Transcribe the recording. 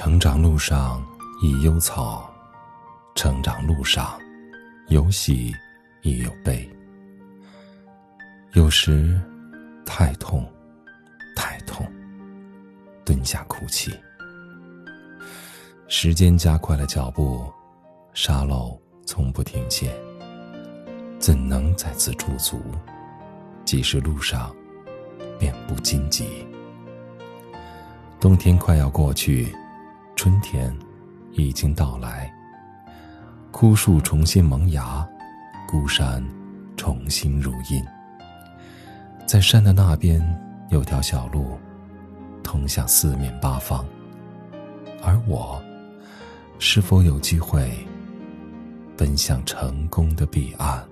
成长路上亦有草，成长路上有喜亦有悲。有时太痛，太痛，蹲下哭泣。时间加快了脚步，沙漏从不停歇。怎能在此驻足？即使路上遍布荆棘。冬天快要过去。春天已经到来，枯树重新萌芽，孤山重新如茵。在山的那边有条小路，通向四面八方。而我，是否有机会奔向成功的彼岸？